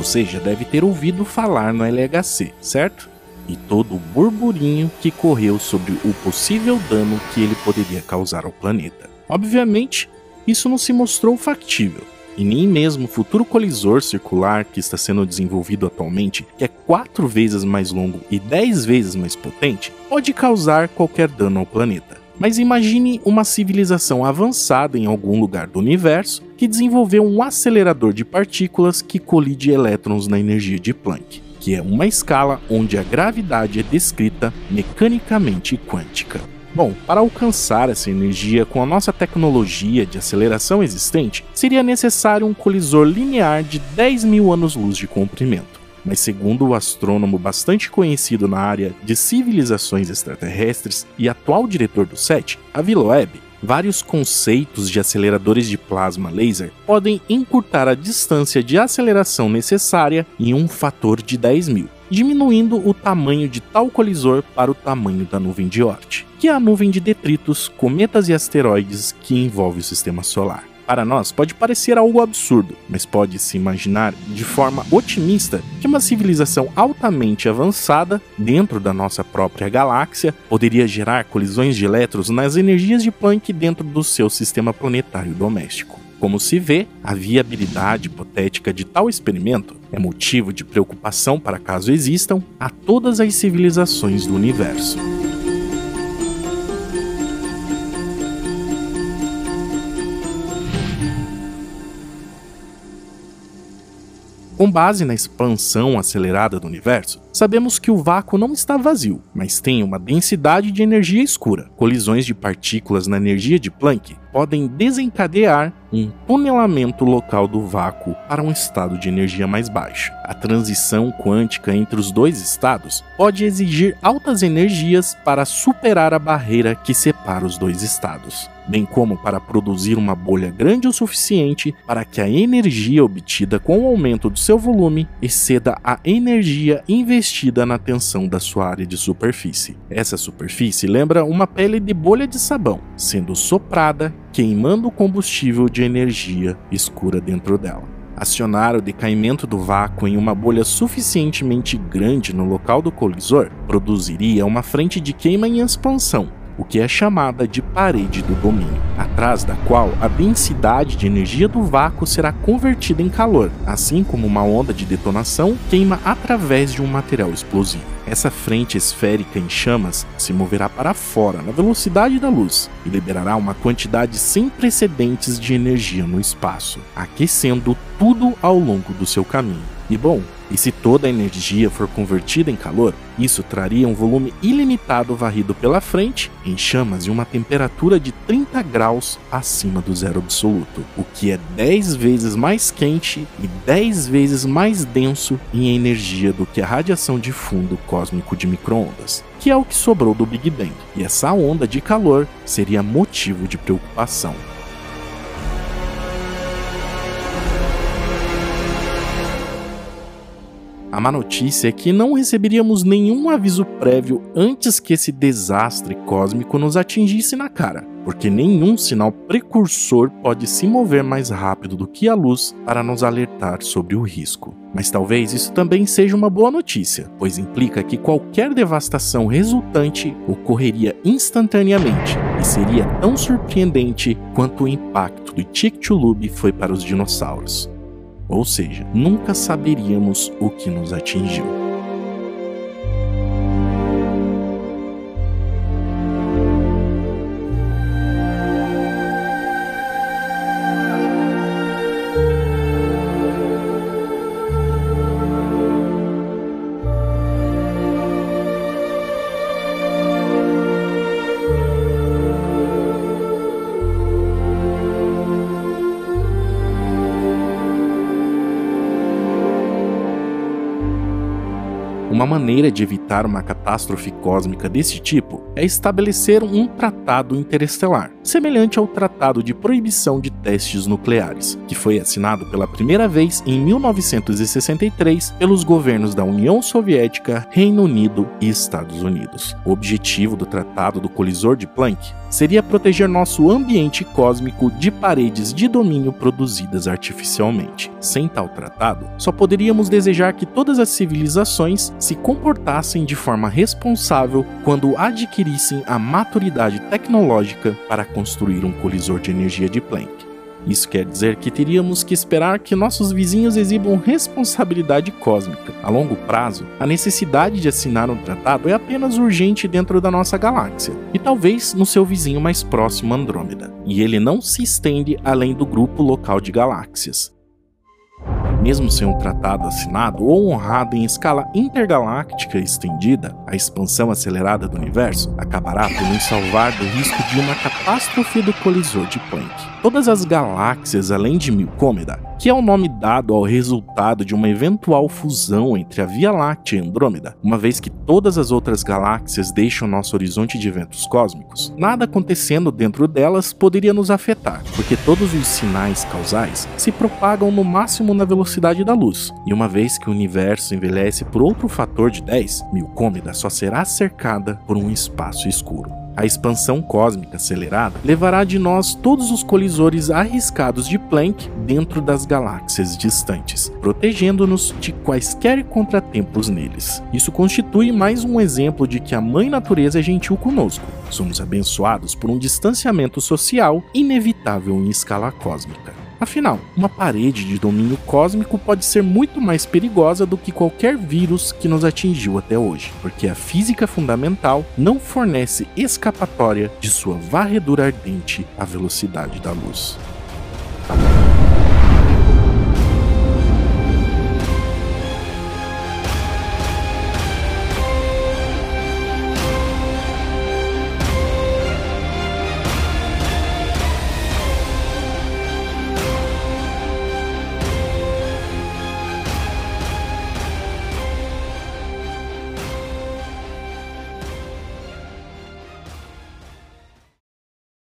Você já deve ter ouvido falar no LHC, certo? E todo o burburinho que correu sobre o possível dano que ele poderia causar ao planeta. Obviamente, isso não se mostrou factível, e nem mesmo o futuro colisor circular que está sendo desenvolvido atualmente, que é quatro vezes mais longo e dez vezes mais potente, pode causar qualquer dano ao planeta. Mas imagine uma civilização avançada em algum lugar do universo que desenvolveu um acelerador de partículas que colide elétrons na energia de Planck, que é uma escala onde a gravidade é descrita mecanicamente quântica. Bom, para alcançar essa energia com a nossa tecnologia de aceleração existente, seria necessário um colisor linear de 10 mil anos-luz de comprimento mas segundo o astrônomo bastante conhecido na área de civilizações extraterrestres e atual diretor do SET, Avi Loeb, vários conceitos de aceleradores de plasma laser podem encurtar a distância de aceleração necessária em um fator de 10 mil, diminuindo o tamanho de tal colisor para o tamanho da nuvem de Oort, que é a nuvem de detritos, cometas e asteroides que envolve o sistema solar. Para nós, pode parecer algo absurdo, mas pode se imaginar de forma otimista que uma civilização altamente avançada dentro da nossa própria galáxia poderia gerar colisões de elétrons nas energias de Planck dentro do seu sistema planetário doméstico. Como se vê, a viabilidade hipotética de tal experimento é motivo de preocupação para caso existam a todas as civilizações do universo. Com base na expansão acelerada do universo, sabemos que o vácuo não está vazio, mas tem uma densidade de energia escura. Colisões de partículas na energia de Planck podem desencadear um tunelamento local do vácuo para um estado de energia mais baixo. A transição quântica entre os dois estados pode exigir altas energias para superar a barreira que separa os dois estados, bem como para produzir uma bolha grande o suficiente para que a energia obtida com o aumento do seu volume exceda a energia investida na tensão da sua área de superfície. Essa superfície lembra uma pele de bolha de sabão, sendo soprada queimando o combustível de energia escura dentro dela. Acionar o decaimento do vácuo em uma bolha suficientemente grande no local do colisor produziria uma frente de queima em expansão, o que é chamada de parede do domínio, atrás da qual a densidade de energia do vácuo será convertida em calor, assim como uma onda de detonação queima através de um material explosivo. Essa frente esférica em chamas se moverá para fora na velocidade da luz e liberará uma quantidade sem precedentes de energia no espaço, aquecendo tudo ao longo do seu caminho. E bom, e se toda a energia for convertida em calor, isso traria um volume ilimitado varrido pela frente em chamas e uma temperatura de 30 graus acima do zero absoluto, o que é 10 vezes mais quente e 10 vezes mais denso em energia do que a radiação de fundo cósmico de microondas, que é o que sobrou do Big Bang. E essa onda de calor seria motivo de preocupação. A má notícia é que não receberíamos nenhum aviso prévio antes que esse desastre cósmico nos atingisse na cara, porque nenhum sinal precursor pode se mover mais rápido do que a luz para nos alertar sobre o risco. Mas talvez isso também seja uma boa notícia, pois implica que qualquer devastação resultante ocorreria instantaneamente e seria tão surpreendente quanto o impacto do Chicxulub foi para os dinossauros ou seja, nunca saberíamos o que nos atingiu. Uma maneira de evitar uma catástrofe cósmica desse tipo é estabelecer um tratado interestelar, semelhante ao Tratado de Proibição de Testes Nucleares, que foi assinado pela primeira vez em 1963 pelos governos da União Soviética, Reino Unido e Estados Unidos. O objetivo do Tratado do Colisor de Planck seria proteger nosso ambiente cósmico de paredes de domínio produzidas artificialmente. Sem tal tratado, só poderíamos desejar que todas as civilizações se comportassem de forma responsável quando adquirissem a maturidade tecnológica para construir um colisor de energia de Planck. Isso quer dizer que teríamos que esperar que nossos vizinhos exibam responsabilidade cósmica. A longo prazo, a necessidade de assinar um tratado é apenas urgente dentro da nossa galáxia, e talvez no seu vizinho mais próximo Andrômeda, e ele não se estende além do grupo local de galáxias mesmo sem um tratado assinado ou honrado em escala intergaláctica estendida, a expansão acelerada do universo acabará por nos salvar do risco de uma catástrofe do colisor de Planck. Todas as galáxias além de Milcômeda, que é o nome dado ao resultado de uma eventual fusão entre a Via Láctea e Andrômeda, uma vez que todas as outras galáxias deixam nosso horizonte de eventos cósmicos, nada acontecendo dentro delas poderia nos afetar, porque todos os sinais causais se propagam no máximo na velocidade da luz, e uma vez que o universo envelhece por outro fator de 10, Milcômeda só será cercada por um espaço escuro. A expansão cósmica acelerada levará de nós todos os colisores arriscados de Planck dentro das galáxias distantes, protegendo-nos de quaisquer contratempos neles. Isso constitui mais um exemplo de que a Mãe Natureza é gentil conosco. Somos abençoados por um distanciamento social inevitável em escala cósmica. Afinal, uma parede de domínio cósmico pode ser muito mais perigosa do que qualquer vírus que nos atingiu até hoje, porque a física fundamental não fornece escapatória de sua varredura ardente à velocidade da luz.